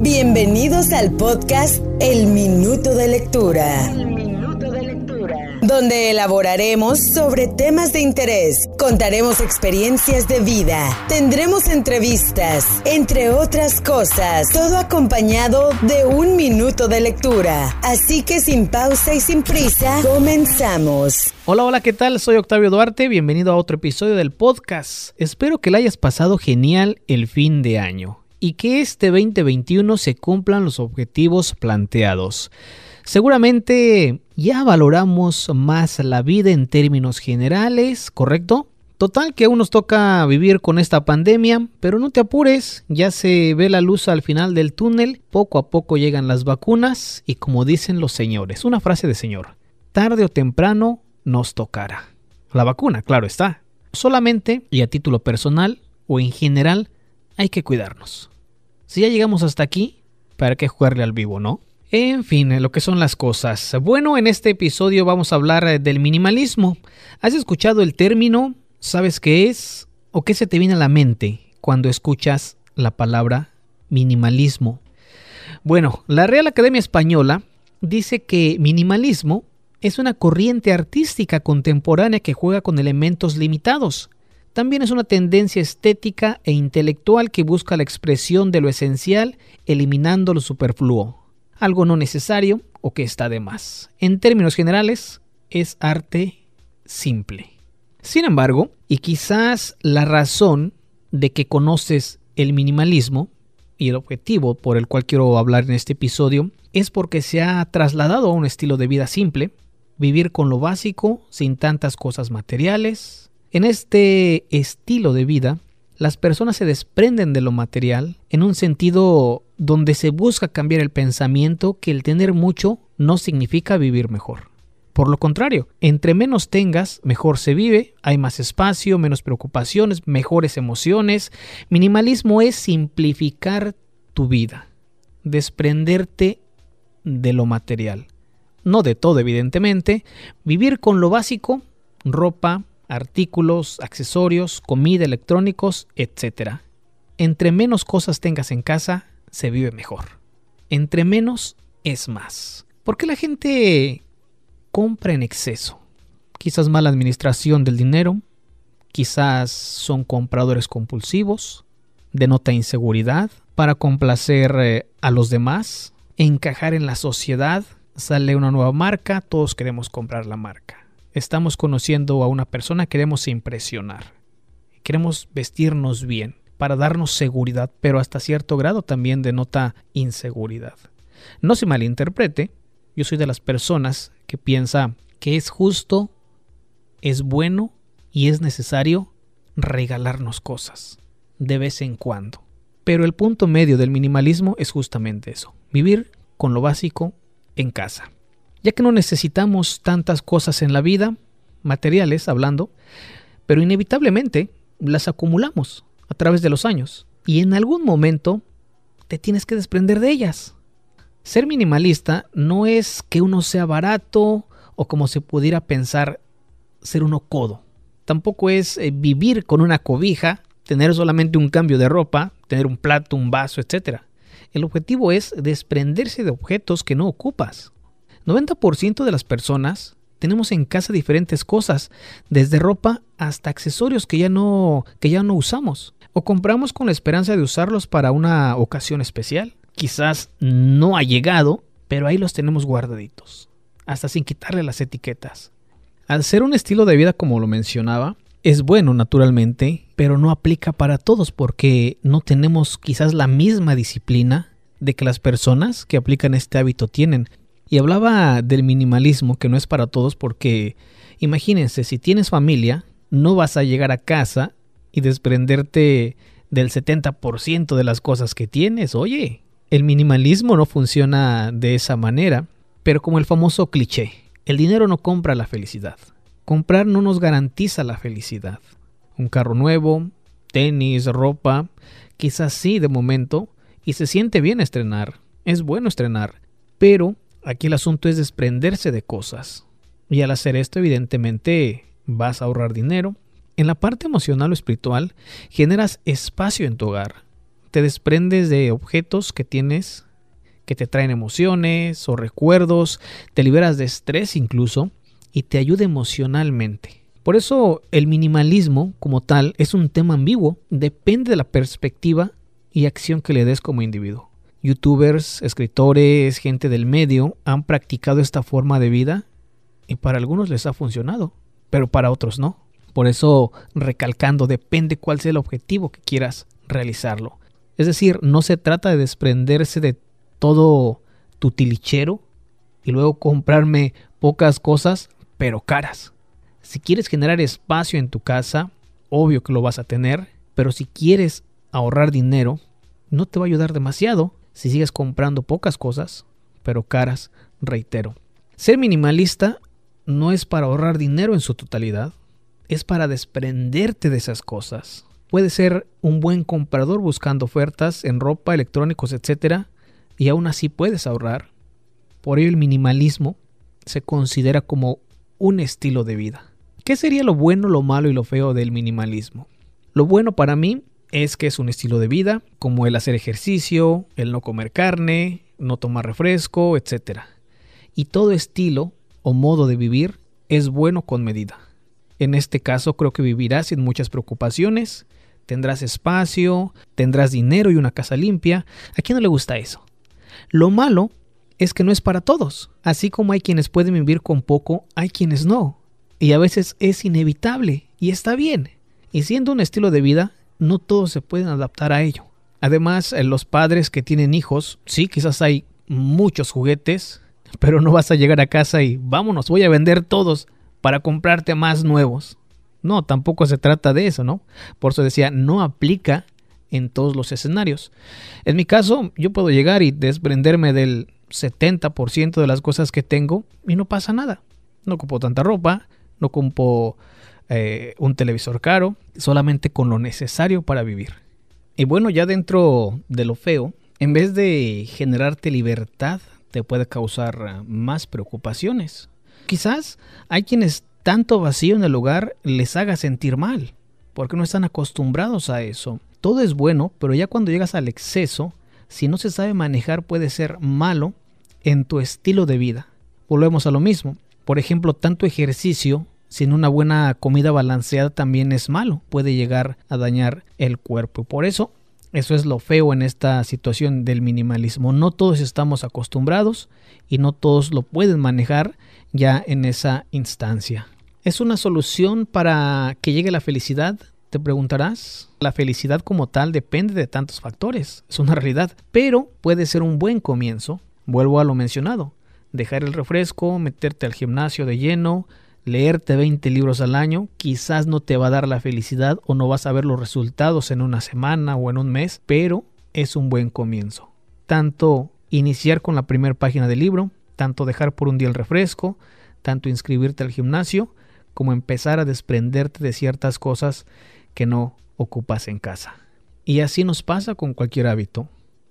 Bienvenidos al podcast El Minuto de Lectura. Donde elaboraremos sobre temas de interés, contaremos experiencias de vida, tendremos entrevistas, entre otras cosas, todo acompañado de un minuto de lectura. Así que sin pausa y sin prisa, comenzamos. Hola, hola, ¿qué tal? Soy Octavio Duarte, bienvenido a otro episodio del podcast. Espero que le hayas pasado genial el fin de año y que este 2021 se cumplan los objetivos planteados. Seguramente ya valoramos más la vida en términos generales, ¿correcto? Total que aún nos toca vivir con esta pandemia, pero no te apures, ya se ve la luz al final del túnel, poco a poco llegan las vacunas y como dicen los señores, una frase de señor, tarde o temprano nos tocará. La vacuna, claro está. Solamente, y a título personal o en general, hay que cuidarnos. Si ya llegamos hasta aquí, ¿para qué jugarle al vivo, no? En fin, lo que son las cosas. Bueno, en este episodio vamos a hablar eh, del minimalismo. ¿Has escuchado el término? ¿Sabes qué es? ¿O qué se te viene a la mente cuando escuchas la palabra minimalismo? Bueno, la Real Academia Española dice que minimalismo es una corriente artística contemporánea que juega con elementos limitados también es una tendencia estética e intelectual que busca la expresión de lo esencial, eliminando lo superfluo, algo no necesario o que está de más. En términos generales, es arte simple. Sin embargo, y quizás la razón de que conoces el minimalismo y el objetivo por el cual quiero hablar en este episodio es porque se ha trasladado a un estilo de vida simple, vivir con lo básico, sin tantas cosas materiales, en este estilo de vida, las personas se desprenden de lo material en un sentido donde se busca cambiar el pensamiento que el tener mucho no significa vivir mejor. Por lo contrario, entre menos tengas, mejor se vive, hay más espacio, menos preocupaciones, mejores emociones. Minimalismo es simplificar tu vida, desprenderte de lo material. No de todo, evidentemente, vivir con lo básico, ropa, artículos, accesorios, comida, electrónicos, etc. Entre menos cosas tengas en casa, se vive mejor. Entre menos es más. ¿Por qué la gente compra en exceso? Quizás mala administración del dinero, quizás son compradores compulsivos, denota inseguridad, para complacer eh, a los demás, encajar en la sociedad, sale una nueva marca, todos queremos comprar la marca estamos conociendo a una persona, queremos impresionar. Queremos vestirnos bien para darnos seguridad, pero hasta cierto grado también denota inseguridad. No se malinterprete, yo soy de las personas que piensa que es justo, es bueno y es necesario regalarnos cosas de vez en cuando. Pero el punto medio del minimalismo es justamente eso, vivir con lo básico en casa ya que no necesitamos tantas cosas en la vida, materiales hablando, pero inevitablemente las acumulamos a través de los años y en algún momento te tienes que desprender de ellas. Ser minimalista no es que uno sea barato o como se pudiera pensar ser uno codo. Tampoco es eh, vivir con una cobija, tener solamente un cambio de ropa, tener un plato, un vaso, etc. El objetivo es desprenderse de objetos que no ocupas. 90% de las personas tenemos en casa diferentes cosas, desde ropa hasta accesorios que ya no que ya no usamos o compramos con la esperanza de usarlos para una ocasión especial. Quizás no ha llegado, pero ahí los tenemos guardaditos, hasta sin quitarle las etiquetas. Al ser un estilo de vida como lo mencionaba, es bueno naturalmente, pero no aplica para todos porque no tenemos quizás la misma disciplina de que las personas que aplican este hábito tienen. Y hablaba del minimalismo, que no es para todos, porque imagínense, si tienes familia, no vas a llegar a casa y desprenderte del 70% de las cosas que tienes. Oye, el minimalismo no funciona de esa manera, pero como el famoso cliché, el dinero no compra la felicidad. Comprar no nos garantiza la felicidad. Un carro nuevo, tenis, ropa, quizás sí de momento, y se siente bien estrenar, es bueno estrenar, pero Aquí el asunto es desprenderse de cosas. Y al hacer esto, evidentemente, vas a ahorrar dinero. En la parte emocional o espiritual, generas espacio en tu hogar. te desprendes de objetos que tienes que te traen emociones o recuerdos, te liberas de estrés incluso y te ayuda emocionalmente. Por eso el minimalismo como tal es un tema ambiguo, depende de la perspectiva y acción que le des como individuo. Youtubers, escritores, gente del medio han practicado esta forma de vida y para algunos les ha funcionado, pero para otros no. Por eso, recalcando, depende cuál sea el objetivo que quieras realizarlo. Es decir, no se trata de desprenderse de todo tu tilichero y luego comprarme pocas cosas, pero caras. Si quieres generar espacio en tu casa, obvio que lo vas a tener, pero si quieres ahorrar dinero, no te va a ayudar demasiado si sigues comprando pocas cosas, pero caras, reitero. Ser minimalista no es para ahorrar dinero en su totalidad, es para desprenderte de esas cosas. Puede ser un buen comprador buscando ofertas en ropa, electrónicos, etc y aún así puedes ahorrar. Por ello el minimalismo se considera como un estilo de vida. ¿Qué sería lo bueno, lo malo y lo feo del minimalismo? Lo bueno para mí es que es un estilo de vida, como el hacer ejercicio, el no comer carne, no tomar refresco, etc. Y todo estilo o modo de vivir es bueno con medida. En este caso creo que vivirás sin muchas preocupaciones, tendrás espacio, tendrás dinero y una casa limpia. ¿A quién no le gusta eso? Lo malo es que no es para todos. Así como hay quienes pueden vivir con poco, hay quienes no. Y a veces es inevitable y está bien. Y siendo un estilo de vida, no todos se pueden adaptar a ello. Además, eh, los padres que tienen hijos, sí, quizás hay muchos juguetes, pero no vas a llegar a casa y vámonos, voy a vender todos para comprarte más nuevos. No, tampoco se trata de eso, ¿no? Por eso decía, no aplica en todos los escenarios. En mi caso, yo puedo llegar y desprenderme del 70% de las cosas que tengo y no pasa nada. No ocupo tanta ropa, no ocupo eh, un televisor caro, solamente con lo necesario para vivir. Y bueno, ya dentro de lo feo, en vez de generarte libertad, te puede causar más preocupaciones. Quizás hay quienes tanto vacío en el hogar les haga sentir mal, porque no están acostumbrados a eso. Todo es bueno, pero ya cuando llegas al exceso, si no se sabe manejar puede ser malo en tu estilo de vida. Volvemos a lo mismo. Por ejemplo, tanto ejercicio sin una buena comida balanceada también es malo, puede llegar a dañar el cuerpo. Por eso, eso es lo feo en esta situación del minimalismo. No todos estamos acostumbrados y no todos lo pueden manejar ya en esa instancia. ¿Es una solución para que llegue la felicidad? Te preguntarás, la felicidad como tal depende de tantos factores, es una realidad, pero puede ser un buen comienzo. Vuelvo a lo mencionado, dejar el refresco, meterte al gimnasio de lleno, leerte 20 libros al año, quizás no te va a dar la felicidad o no vas a ver los resultados en una semana o en un mes, pero es un buen comienzo. Tanto iniciar con la primera página del libro, tanto dejar por un día el refresco, tanto inscribirte al gimnasio, como empezar a desprenderte de ciertas cosas que no ocupas en casa. Y así nos pasa con cualquier hábito.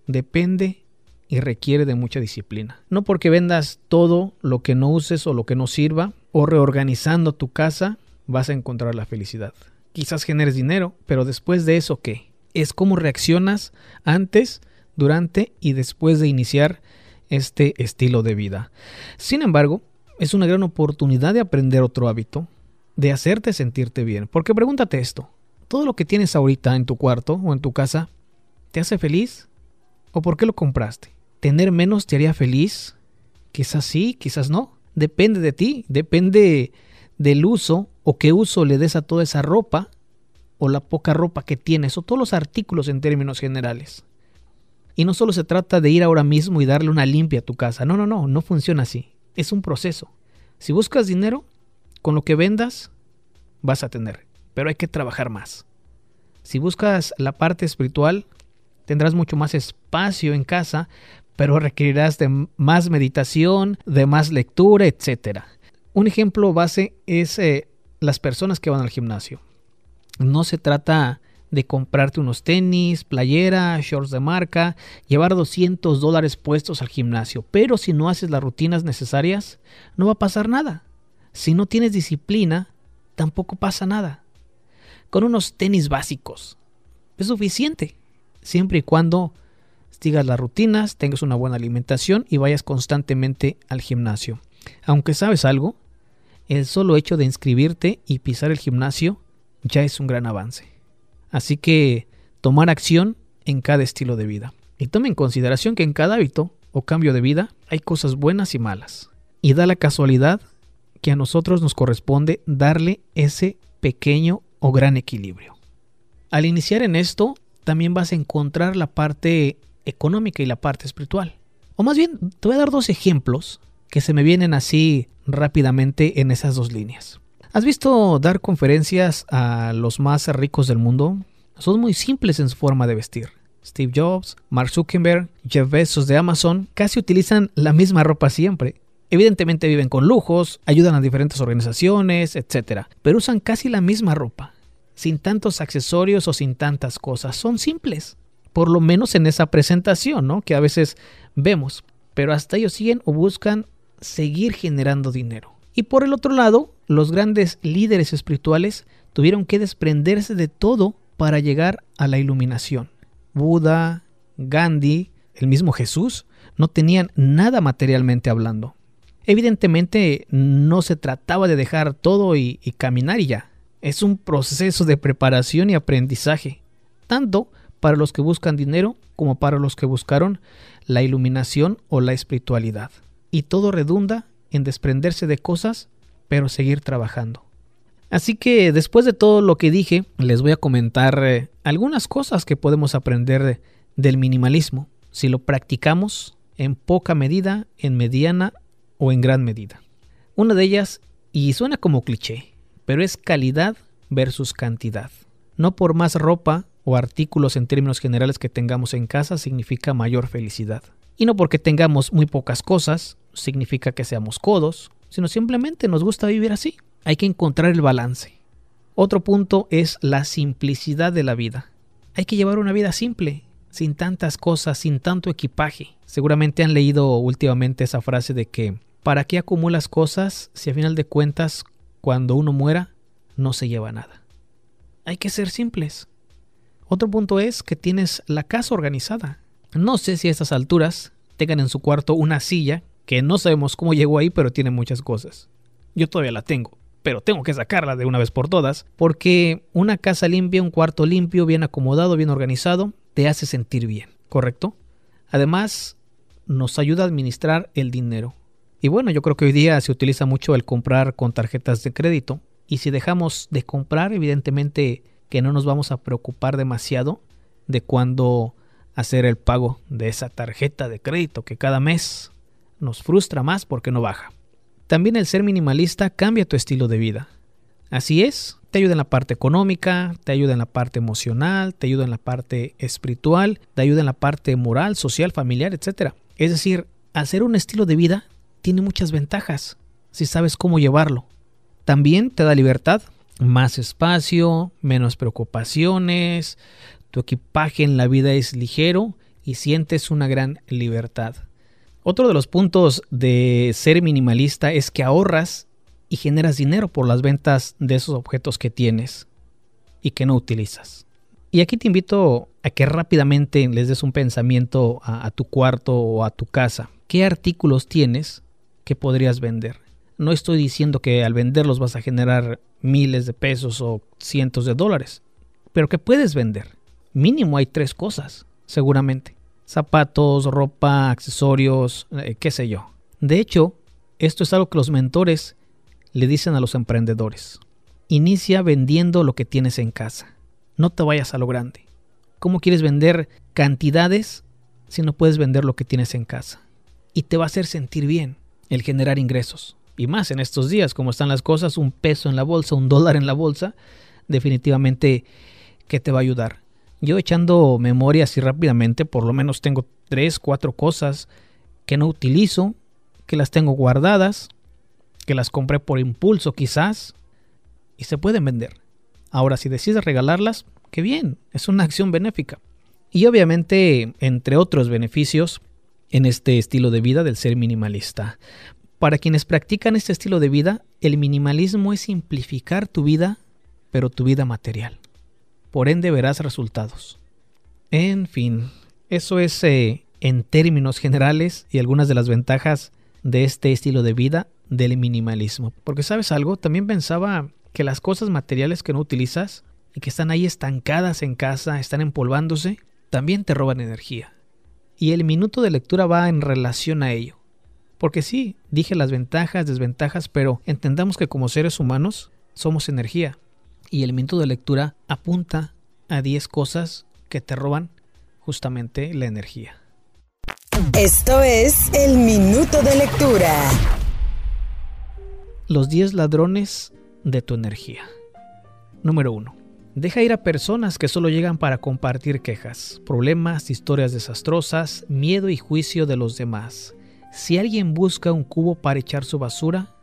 Depende y requiere de mucha disciplina. No porque vendas todo lo que no uses o lo que no sirva, o reorganizando tu casa, vas a encontrar la felicidad. Quizás generes dinero, pero después de eso, ¿qué? Es cómo reaccionas antes, durante y después de iniciar este estilo de vida. Sin embargo, es una gran oportunidad de aprender otro hábito, de hacerte sentirte bien. Porque pregúntate esto, todo lo que tienes ahorita en tu cuarto o en tu casa, ¿te hace feliz? ¿O por qué lo compraste? ¿Tener menos te haría feliz? Quizás sí, quizás no. Depende de ti, depende del uso o qué uso le des a toda esa ropa o la poca ropa que tienes o todos los artículos en términos generales. Y no solo se trata de ir ahora mismo y darle una limpia a tu casa. No, no, no, no funciona así. Es un proceso. Si buscas dinero, con lo que vendas, vas a tener pero hay que trabajar más. Si buscas la parte espiritual, tendrás mucho más espacio en casa, pero requerirás de más meditación, de más lectura, etc. Un ejemplo base es eh, las personas que van al gimnasio. No se trata de comprarte unos tenis, playera, shorts de marca, llevar 200 dólares puestos al gimnasio, pero si no haces las rutinas necesarias, no va a pasar nada. Si no tienes disciplina, tampoco pasa nada con unos tenis básicos. Es suficiente. siempre y cuando sigas las rutinas, tengas una buena alimentación y vayas constantemente al gimnasio. Aunque sabes algo, el solo hecho de inscribirte y pisar el gimnasio ya es un gran avance. Así que tomar acción en cada estilo de vida. Y tome en consideración que en cada hábito o cambio de vida hay cosas buenas y malas. Y da la casualidad que a nosotros nos corresponde darle ese pequeño o gran equilibrio. Al iniciar en esto, también vas a encontrar la parte económica y la parte espiritual. O más bien, te voy a dar dos ejemplos que se me vienen así rápidamente en esas dos líneas. ¿Has visto dar conferencias a los más ricos del mundo? Son muy simples en su forma de vestir. Steve Jobs, Mark Zuckerberg, Jeff Bezos de Amazon casi utilizan la misma ropa siempre. Evidentemente viven con lujos, ayudan a diferentes organizaciones, etc. Pero usan casi la misma ropa, sin tantos accesorios o sin tantas cosas. Son simples, por lo menos en esa presentación, ¿no? Que a veces vemos. Pero hasta ellos siguen o buscan seguir generando dinero. Y por el otro lado, los grandes líderes espirituales tuvieron que desprenderse de todo para llegar a la iluminación. Buda, Gandhi, el mismo Jesús, no tenían nada materialmente hablando. Evidentemente no se trataba de dejar todo y, caminar y ya. Es un proceso de preparación y aprendizaje, tanto para los que buscan dinero como para los que buscaron la iluminación o la espiritualidad y todo redunda en desprenderse de cosas, pero seguir trabajando. Así que después de todo lo que dije, les voy a comentar eh, algunas cosas que podemos aprender del minimalismo si lo practicamos en poca medida, en mediana o en gran medida. Una de ellas, y suena como cliché, pero es calidad versus cantidad. No por más ropa o artículos en términos generales que tengamos en casa significa mayor felicidad. Y no porque tengamos muy pocas cosas, significa que seamos codos, sino simplemente nos gusta vivir así. Hay que encontrar el balance. Otro punto es la simplicidad de la vida. Hay que llevar una vida simple, sin tantas cosas, sin tanto equipaje. Seguramente han leído últimamente esa frase de que ¿para qué acumulas cosas si a final de cuentas cuando uno muera no se lleva nada? Hay que ser simples. Otro punto es que tienes la casa organizada. No sé si a estas alturas tengan en su cuarto una silla que no sabemos cómo llegó ahí, pero tiene muchas cosas. Yo todavía la tengo, pero tengo que sacarla de una vez por todas, porque una casa limpia, un cuarto limpio, bien acomodado, bien organizado, te hace sentir bien, ¿correcto? Además, nos ayuda a administrar el dinero. Y bueno, yo creo que hoy día se utiliza mucho el comprar con tarjetas de crédito, y si dejamos de comprar, evidentemente que no nos vamos a preocupar demasiado de cuándo hacer el pago de esa tarjeta de crédito que cada mes nos frustra más porque no baja. También el ser minimalista cambia tu estilo de vida. Así es, te ayuda en la parte económica, te ayuda en la parte emocional, te ayuda en la parte espiritual, te ayuda en la parte moral, social, familiar, etc. Es decir, hacer un estilo de vida tiene muchas ventajas si sabes cómo llevarlo. También te da libertad, más espacio, menos preocupaciones, tu equipaje en la vida es ligero y sientes una gran libertad. Otro de los puntos de ser minimalista es que ahorras y generas dinero por las ventas de esos objetos que tienes y que no utilizas. Y aquí te invito a que rápidamente les des un pensamiento a, tu cuarto o a tu casa. ¿Qué artículos tienes que podrías vender? No estoy diciendo que al venderlos vas a generar miles de pesos o cientos de dólares, pero que puedes vender. Mínimo hay tres cosas, seguramente zapatos, ropa, accesorios, eh, qué sé yo. De hecho, esto es algo que los mentores le dicen a los emprendedores. Inicia vendiendo lo que tienes en casa. No te vayas a lo grande. ¿Cómo quieres vender cantidades si no puedes vender lo que tienes en casa? Y te va a hacer sentir bien el generar ingresos. Y más en estos días, como están las cosas, un peso en la bolsa, un dólar en la bolsa, definitivamente que te va a ayudar. Yo echando memoria así rápidamente, por lo menos tengo tres, cuatro cosas que no utilizo, que las tengo guardadas, que las compré por impulso quizás, y se pueden vender. Ahora, si decides regalarlas, qué bien, es una acción benéfica. Y obviamente, entre otros beneficios, en este estilo de vida del ser minimalista. Para quienes practican este estilo de vida, el minimalismo es simplificar tu vida, pero tu vida material por ende verás resultados. En fin, eso es eh, en términos generales y algunas de las ventajas de este estilo de vida del minimalismo. Porque sabes algo, también pensaba que las cosas materiales que no utilizas y que están ahí estancadas en casa, están empolvándose, también te roban energía. Y el minuto de lectura va en relación a ello. Porque sí, dije las ventajas, desventajas, pero entendamos que como seres humanos somos energía. Y el minuto de lectura apunta a 10 cosas que te roban justamente la energía. Esto es el minuto de lectura. Los 10 ladrones de tu energía. Número 1. Deja ir a personas que solo llegan para compartir quejas, problemas, historias desastrosas, miedo y juicio de los demás. Si alguien busca un cubo para echar su basura,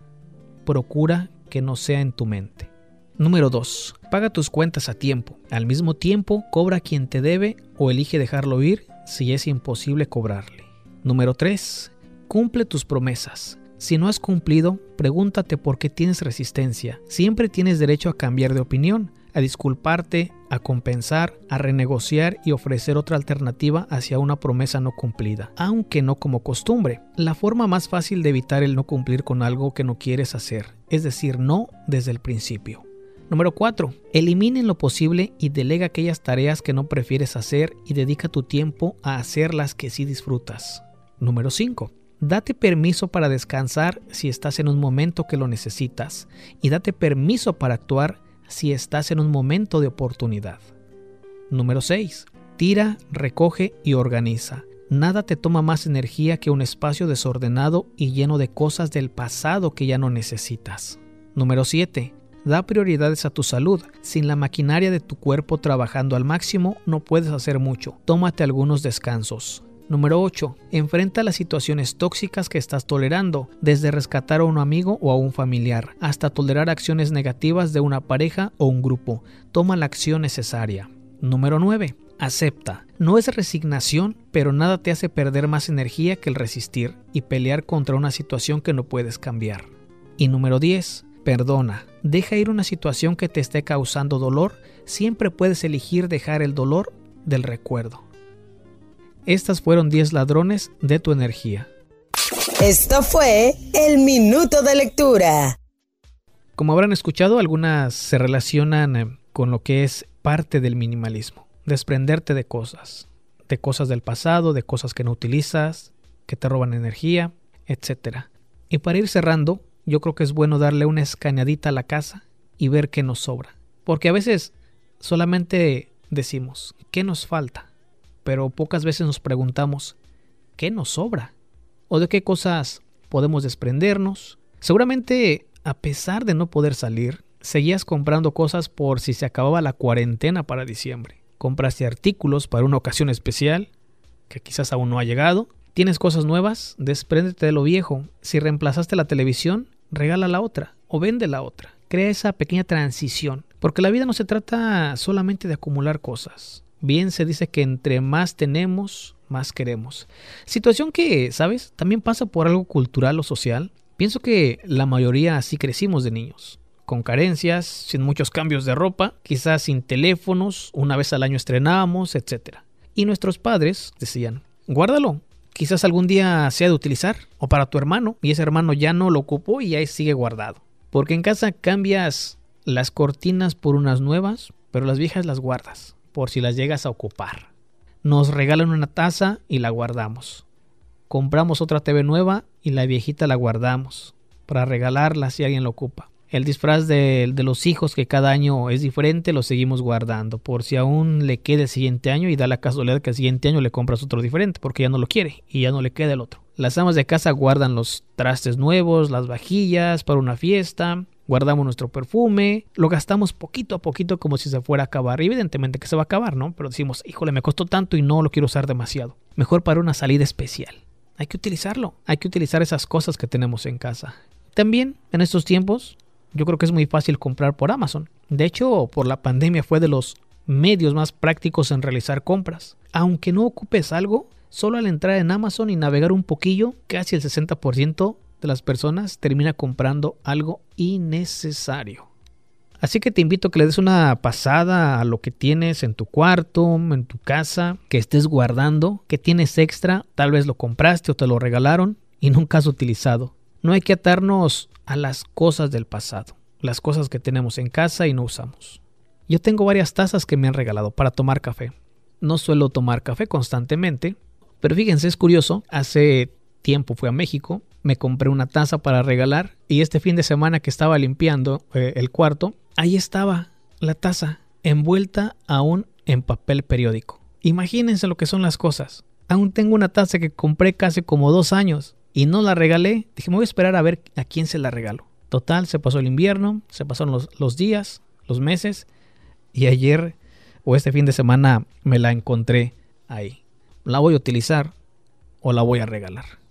procura que no sea en tu mente. Número 2. Paga tus cuentas a tiempo. Al mismo tiempo, cobra quien te debe o elige dejarlo ir si es imposible cobrarle. Número 3. Cumple tus promesas. Si no has cumplido, pregúntate por qué tienes resistencia. Siempre tienes derecho a cambiar de opinión, a disculparte, a compensar, a renegociar y ofrecer otra alternativa hacia una promesa no cumplida, aunque no como costumbre. La forma más fácil de evitar el no cumplir con algo que no quieres hacer, es decir, no desde el principio. Número 4. Elimina en lo posible y delega aquellas tareas que no prefieres hacer y dedica tu tiempo a hacer las que sí disfrutas. Número 5. Date permiso para descansar si estás en un momento que lo necesitas y date permiso para actuar si estás en un momento de oportunidad. Número 6. Tira, recoge y organiza. Nada te toma más energía que un espacio desordenado y lleno de cosas del pasado que ya no necesitas. Número 7. Da prioridades a tu salud. Sin la maquinaria de tu cuerpo trabajando al máximo, no puedes hacer mucho. Tómate algunos descansos. Número 8. Enfrenta las situaciones tóxicas que estás tolerando, desde rescatar a un amigo o a un familiar, hasta tolerar acciones negativas de una pareja o un grupo. Toma la acción necesaria. Número 9. Acepta. No es resignación, pero nada te hace perder más energía que el resistir y pelear contra una situación que no puedes cambiar. Y número 10. Perdona. Deja ir una situación que te esté causando dolor. Siempre puedes elegir dejar el dolor del recuerdo. Estas fueron 10 ladrones de tu energía. Esto fue el minuto de lectura. Como habrán escuchado, algunas se relacionan eh, con lo que es parte del minimalismo. Desprenderte de cosas, de cosas del pasado, de cosas que no utilizas, que te roban energía, etc. Y para ir cerrando, yo creo que es bueno darle una escaneadita a la casa y ver qué nos sobra. Porque a veces solamente decimos, ¿qué nos falta? Pero pocas veces nos preguntamos, ¿qué nos sobra? ¿O de qué cosas podemos desprendernos? Seguramente, a pesar de no poder salir, seguías comprando cosas por si se acababa la cuarentena para diciembre. Compraste artículos para una ocasión especial, que quizás aún no ha llegado. Tienes cosas nuevas, despréndete de lo viejo. Si reemplazaste la televisión, regala la otra o vende la otra. Crea esa pequeña transición, porque la vida no se trata solamente de acumular cosas. Bien se dice que entre más tenemos, más queremos. Situación que, ¿sabes? También pasa por algo cultural o social. Pienso que la mayoría así crecimos de niños. Con carencias, sin muchos cambios de ropa, quizás sin teléfonos, una vez al año estrenábamos, etc. Y nuestros padres decían, guárdalo, quizás algún día sea de utilizar, o para tu hermano, y ese hermano ya no lo ocupó y ahí sigue guardado. Porque en casa cambias las cortinas por unas nuevas, pero las viejas las guardas por si las llegas a ocupar. Nos regalan una taza y la guardamos. Compramos otra TV nueva y la viejita la guardamos para regalarla si alguien la ocupa. El disfraz de, de, los hijos que cada año es diferente lo seguimos guardando por si aún le queda el siguiente año y da la casualidad que el siguiente año le compras otro diferente porque ya no lo quiere y ya no le queda el otro. Las amas de casa guardan los trastes nuevos, las vajillas para una fiesta, guardamos nuestro perfume, lo gastamos poquito a poquito como si se fuera a acabar. evidentemente que se va a acabar, ¿no? Pero decimos, híjole, me costó tanto y no lo quiero usar demasiado. Mejor para una salida especial. Hay que utilizarlo, hay que utilizar esas cosas que tenemos en casa. También en estos tiempos, yo creo que es muy fácil comprar por Amazon. De hecho, por la pandemia fue de los medios más prácticos en realizar compras. Aunque no ocupes algo, solo al entrar en Amazon y navegar un poquillo, casi el 60% las personas termina comprando algo innecesario. Así que te invito a que le des una pasada a lo que tienes en tu cuarto, en tu casa, que estés guardando, que tienes extra, tal vez lo compraste o te lo regalaron y nunca has utilizado. No hay que atarnos a las cosas del pasado, las cosas que tenemos en casa y no usamos. Yo tengo varias tazas que me han regalado para tomar café. No suelo tomar café constantemente, pero fíjense, es curioso, hace tiempo fui a México, me compré una taza para regalar y este fin de semana que estaba limpiando eh, el cuarto, ahí estaba la taza envuelta aún en papel periódico. Imagínense lo que son las cosas. Aún tengo una taza que compré casi como dos años y no la regalé. Dije, me voy a esperar a ver a quién se la regalo. Total, se pasó el invierno, se pasaron los, los días, los meses y ayer o este fin de semana me la encontré ahí. ¿La voy a utilizar o la voy a regalar?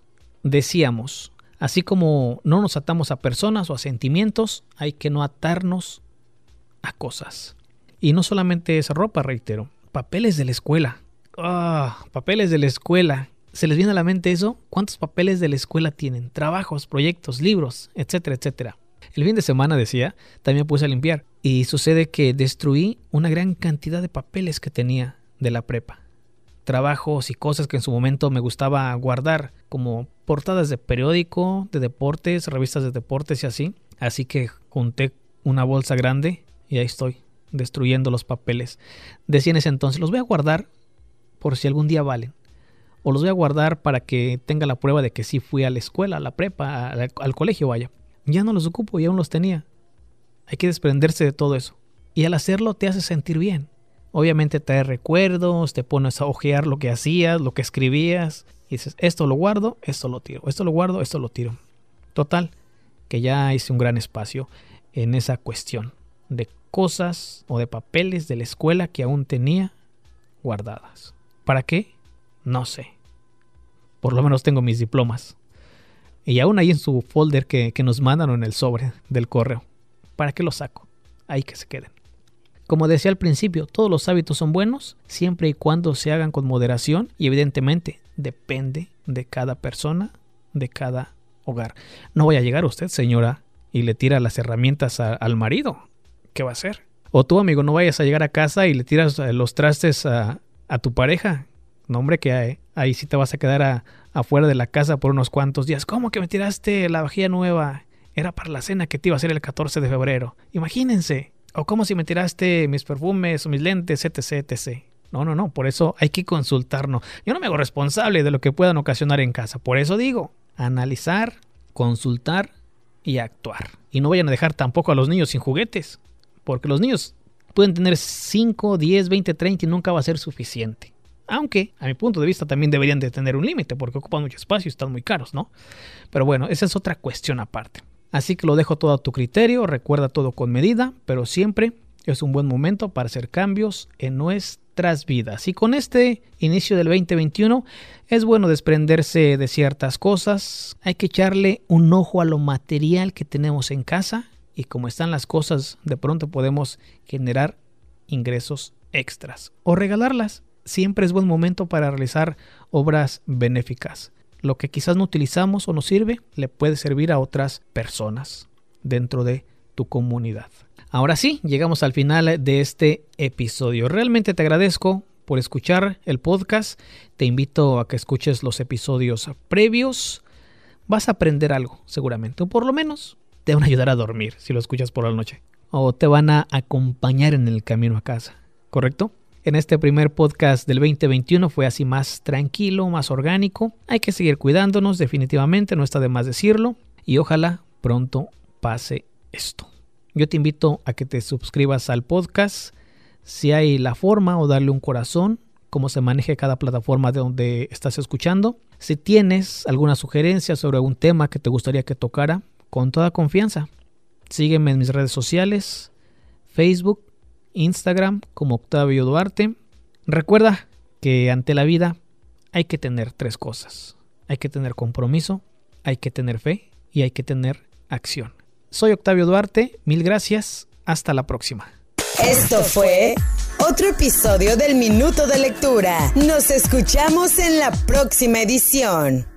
Decíamos, así como no nos atamos a personas o a sentimientos, hay que no atarnos a cosas. Y no solamente esa ropa, reitero, papeles de la escuela. Ah, papeles de la escuela. ¿Se les viene a la mente eso? ¿Cuántos papeles de la escuela tienen? Trabajos, proyectos, libros, etcétera, etcétera. El fin de semana, decía, también puse a limpiar. Y sucede que destruí una gran cantidad de papeles que tenía de la prepa trabajos y cosas que en su momento me gustaba guardar, como portadas de periódico, de deportes, revistas de deportes y así. Así que junté una bolsa grande y ahí estoy, destruyendo los papeles. Decía en ese entonces, los voy a guardar por si algún día valen. O los voy a guardar para que tenga la prueba de que sí fui a la escuela, a la prepa, al, colegio, vaya. Ya no los ocupo y aún los tenía. Hay que desprenderse de todo eso. Y al hacerlo te hace sentir bien. Obviamente trae recuerdos, te pones a ojear lo que hacías, lo que escribías, y dices, esto lo guardo, esto lo tiro, esto lo guardo, esto lo tiro. Total, que ya hice un gran espacio en esa cuestión de cosas o de papeles de la escuela que aún tenía guardadas. ¿Para qué? No sé. Por lo menos tengo mis diplomas. Y aún ahí en su folder que, que nos mandan en el sobre del correo. ¿Para qué los saco? Ahí que se queden. Como decía al principio, todos los hábitos son buenos siempre y cuando se hagan con moderación y evidentemente depende de cada persona, de cada hogar. No vaya a llegar usted, señora, y le tira las herramientas al marido. ¿Qué va a hacer? O tú, amigo, no vayas a llegar a casa y le tiras eh, los trastes a, tu pareja. No, hombre, que hay, ahí sí te vas a quedar afuera de la casa por unos cuantos días. ¿Cómo que me tiraste la vajilla nueva? Era para la cena que te iba a hacer el 14 de febrero. Imagínense. O como si me tiraste mis perfumes o mis lentes, etc, etc. No, no, no, por eso hay que consultarnos. Yo no me hago responsable de lo que puedan ocasionar en casa. Por eso digo, analizar, consultar y actuar. Y no vayan a dejar tampoco a los niños sin juguetes. Porque los niños pueden tener 5, 10, 20, 30 y nunca va a ser suficiente. Aunque, a mi punto de vista, también deberían de tener un límite porque ocupan mucho espacio y están muy caros, ¿no? Pero bueno, esa es otra cuestión aparte. Así que lo dejo todo a tu criterio, recuerda todo con medida, pero siempre es un buen momento para hacer cambios en nuestras vidas. Y con este inicio del 2021 es bueno desprenderse de ciertas cosas, hay que echarle un ojo a lo material que tenemos en casa y como están las cosas, de pronto podemos generar ingresos extras o regalarlas. Siempre es buen momento para realizar obras benéficas lo que quizás no utilizamos o no sirve le puede servir a otras personas dentro de tu comunidad. Ahora sí, llegamos al final de este episodio. Realmente te agradezco por escuchar el podcast. Te invito a que escuches los episodios previos. Vas a aprender algo, seguramente. O por lo menos te van a ayudar a dormir si lo escuchas por la noche. O te van a acompañar en el camino a casa. ¿Correcto? En este primer podcast del 2021 fue así más tranquilo, más orgánico. Hay que seguir cuidándonos, definitivamente, no está de más decirlo. Y ojalá pronto pase esto. Yo te invito a que te suscribas al podcast. Si hay la forma o darle un corazón, cómo se maneje cada plataforma de donde estás escuchando. Si tienes alguna sugerencia sobre algún tema que te gustaría que tocara, con toda confianza, sígueme en mis redes sociales, Facebook, Instagram como Octavio Duarte. Recuerda que ante la vida hay que tener tres cosas. Hay que tener compromiso, hay que tener fe y hay que tener acción. Soy Octavio Duarte, mil gracias, hasta la próxima. Esto fue otro episodio del Minuto de Lectura. Nos escuchamos en la próxima edición.